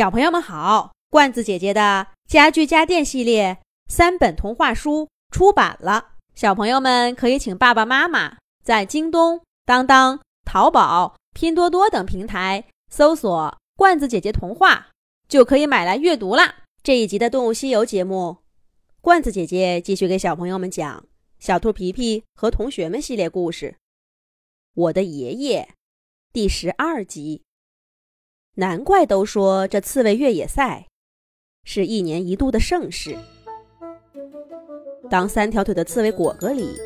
小朋友们好，罐子姐姐的家具家电系列三本童话书出版了，小朋友们可以请爸爸妈妈在京东、当当、淘宝、拼多多等平台搜索“罐子姐姐童话”，就可以买来阅读啦。这一集的《动物西游》节目，罐子姐姐继续给小朋友们讲《小兔皮皮和同学们》系列故事，《我的爷爷》第十二集。难怪都说这刺猬越野赛是一年一度的盛事。当三条腿的刺猬果戈里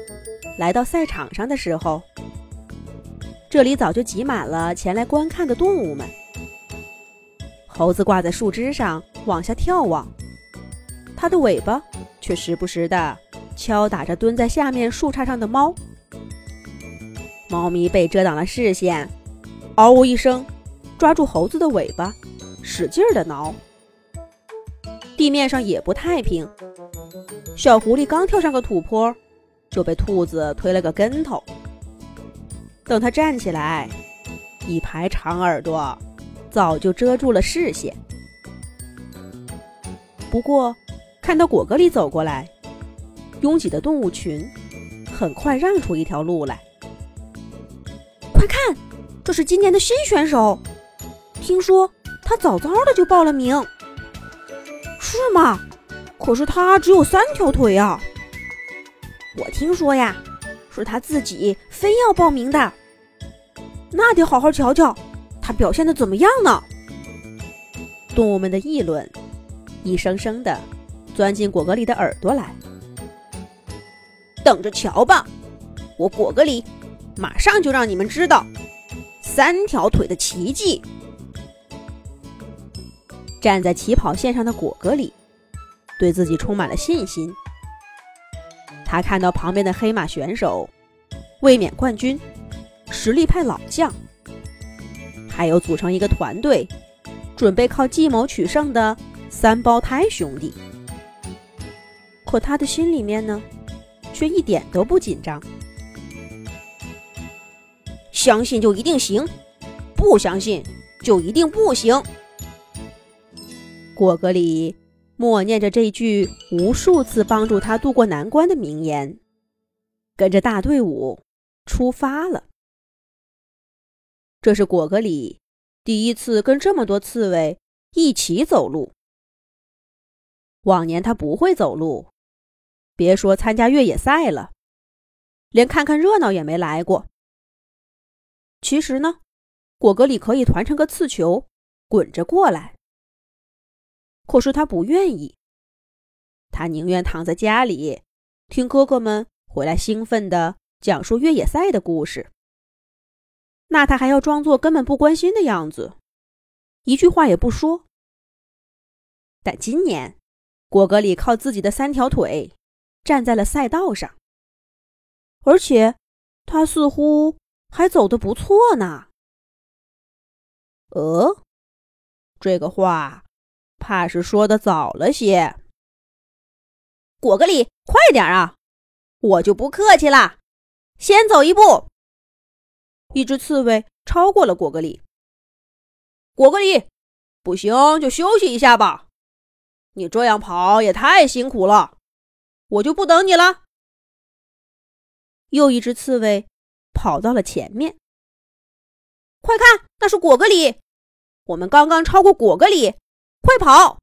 来到赛场上的时候，这里早就挤满了前来观看的动物们。猴子挂在树枝上往下眺望，它的尾巴却时不时地敲打着蹲在下面树杈上的猫。猫咪被遮挡了视线，嗷呜一声。抓住猴子的尾巴，使劲儿的挠。地面上也不太平，小狐狸刚跳上个土坡，就被兔子推了个跟头。等它站起来，一排长耳朵早就遮住了视线。不过，看到果戈里走过来，拥挤的动物群很快让出一条路来。快看，这是今年的新选手！听说他早早的就报了名，是吗？可是他只有三条腿啊！我听说呀，是他自己非要报名的。那得好好瞧瞧他表现的怎么样呢？动物们的议论，一声声的钻进果戈里的耳朵来。等着瞧吧，我果戈里马上就让你们知道三条腿的奇迹。站在起跑线上的果戈里，对自己充满了信心。他看到旁边的黑马选手、卫冕冠军、实力派老将，还有组成一个团队，准备靠计谋取胜的三胞胎兄弟。可他的心里面呢，却一点都不紧张。相信就一定行，不相信就一定不行。果戈里默念着这句无数次帮助他渡过难关的名言，跟着大队伍出发了。这是果戈里第一次跟这么多刺猬一起走路。往年他不会走路，别说参加越野赛了，连看看热闹也没来过。其实呢，果戈里可以团成个刺球，滚着过来。可是他不愿意，他宁愿躺在家里，听哥哥们回来兴奋地讲述越野赛的故事。那他还要装作根本不关心的样子，一句话也不说。但今年，果戈里靠自己的三条腿站在了赛道上，而且他似乎还走得不错呢。呃，这个话。怕是说的早了些。果戈里，快点啊！我就不客气了，先走一步。一只刺猬超过了果戈里。果戈里，不行就休息一下吧，你这样跑也太辛苦了，我就不等你了。又一只刺猬跑到了前面。快看，那是果戈里，我们刚刚超过果戈里。快跑，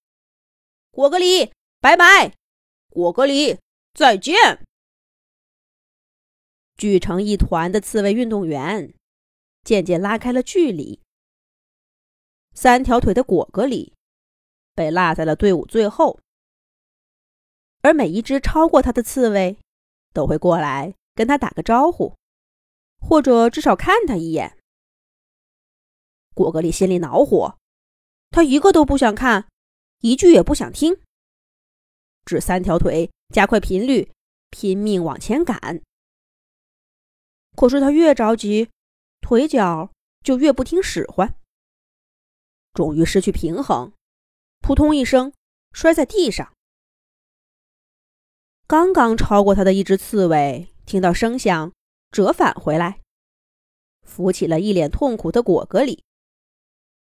果戈里！拜拜，果戈里！再见。聚成一团的刺猬运动员渐渐拉开了距离。三条腿的果戈里被落在了队伍最后，而每一只超过他的刺猬都会过来跟他打个招呼，或者至少看他一眼。果戈里心里恼火。他一个都不想看，一句也不想听。只三条腿加快频率，拼命往前赶。可是他越着急，腿脚就越不听使唤。终于失去平衡，扑通一声摔在地上。刚刚超过他的一只刺猬听到声响，折返回来，扶起了一脸痛苦的果戈里，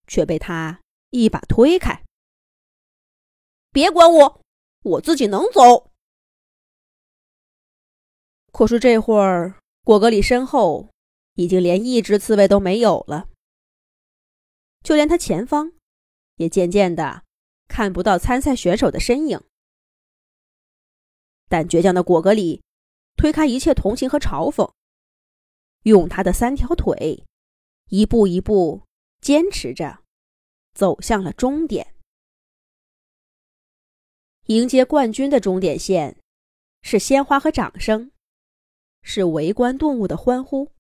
却被他。一把推开。别管我，我自己能走。可是这会儿，果戈里身后已经连一只刺猬都没有了，就连他前方，也渐渐的看不到参赛选手的身影。但倔强的果戈里推开一切同情和嘲讽，用他的三条腿，一步一步坚持着，走向了终点。迎接冠军的终点线，是鲜花和掌声。是围观动物的欢呼，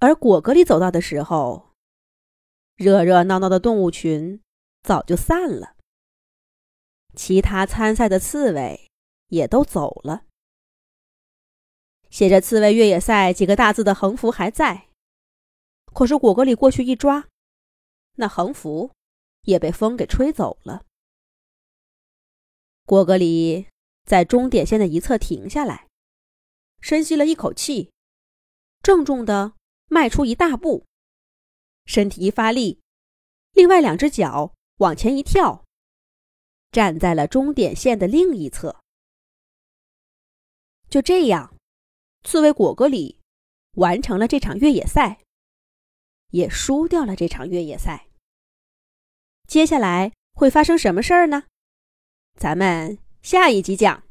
而果戈里走到的时候，热热闹闹的动物群早就散了，其他参赛的刺猬也都走了。写着“刺猬越野赛”几个大字的横幅还在，可是果戈里过去一抓，那横幅也被风给吹走了。果戈里在终点线的一侧停下来。深吸了一口气，郑重的迈出一大步，身体一发力，另外两只脚往前一跳，站在了终点线的另一侧。就这样，刺猬果戈里完成了这场越野赛，也输掉了这场越野赛。接下来会发生什么事儿呢？咱们下一集讲。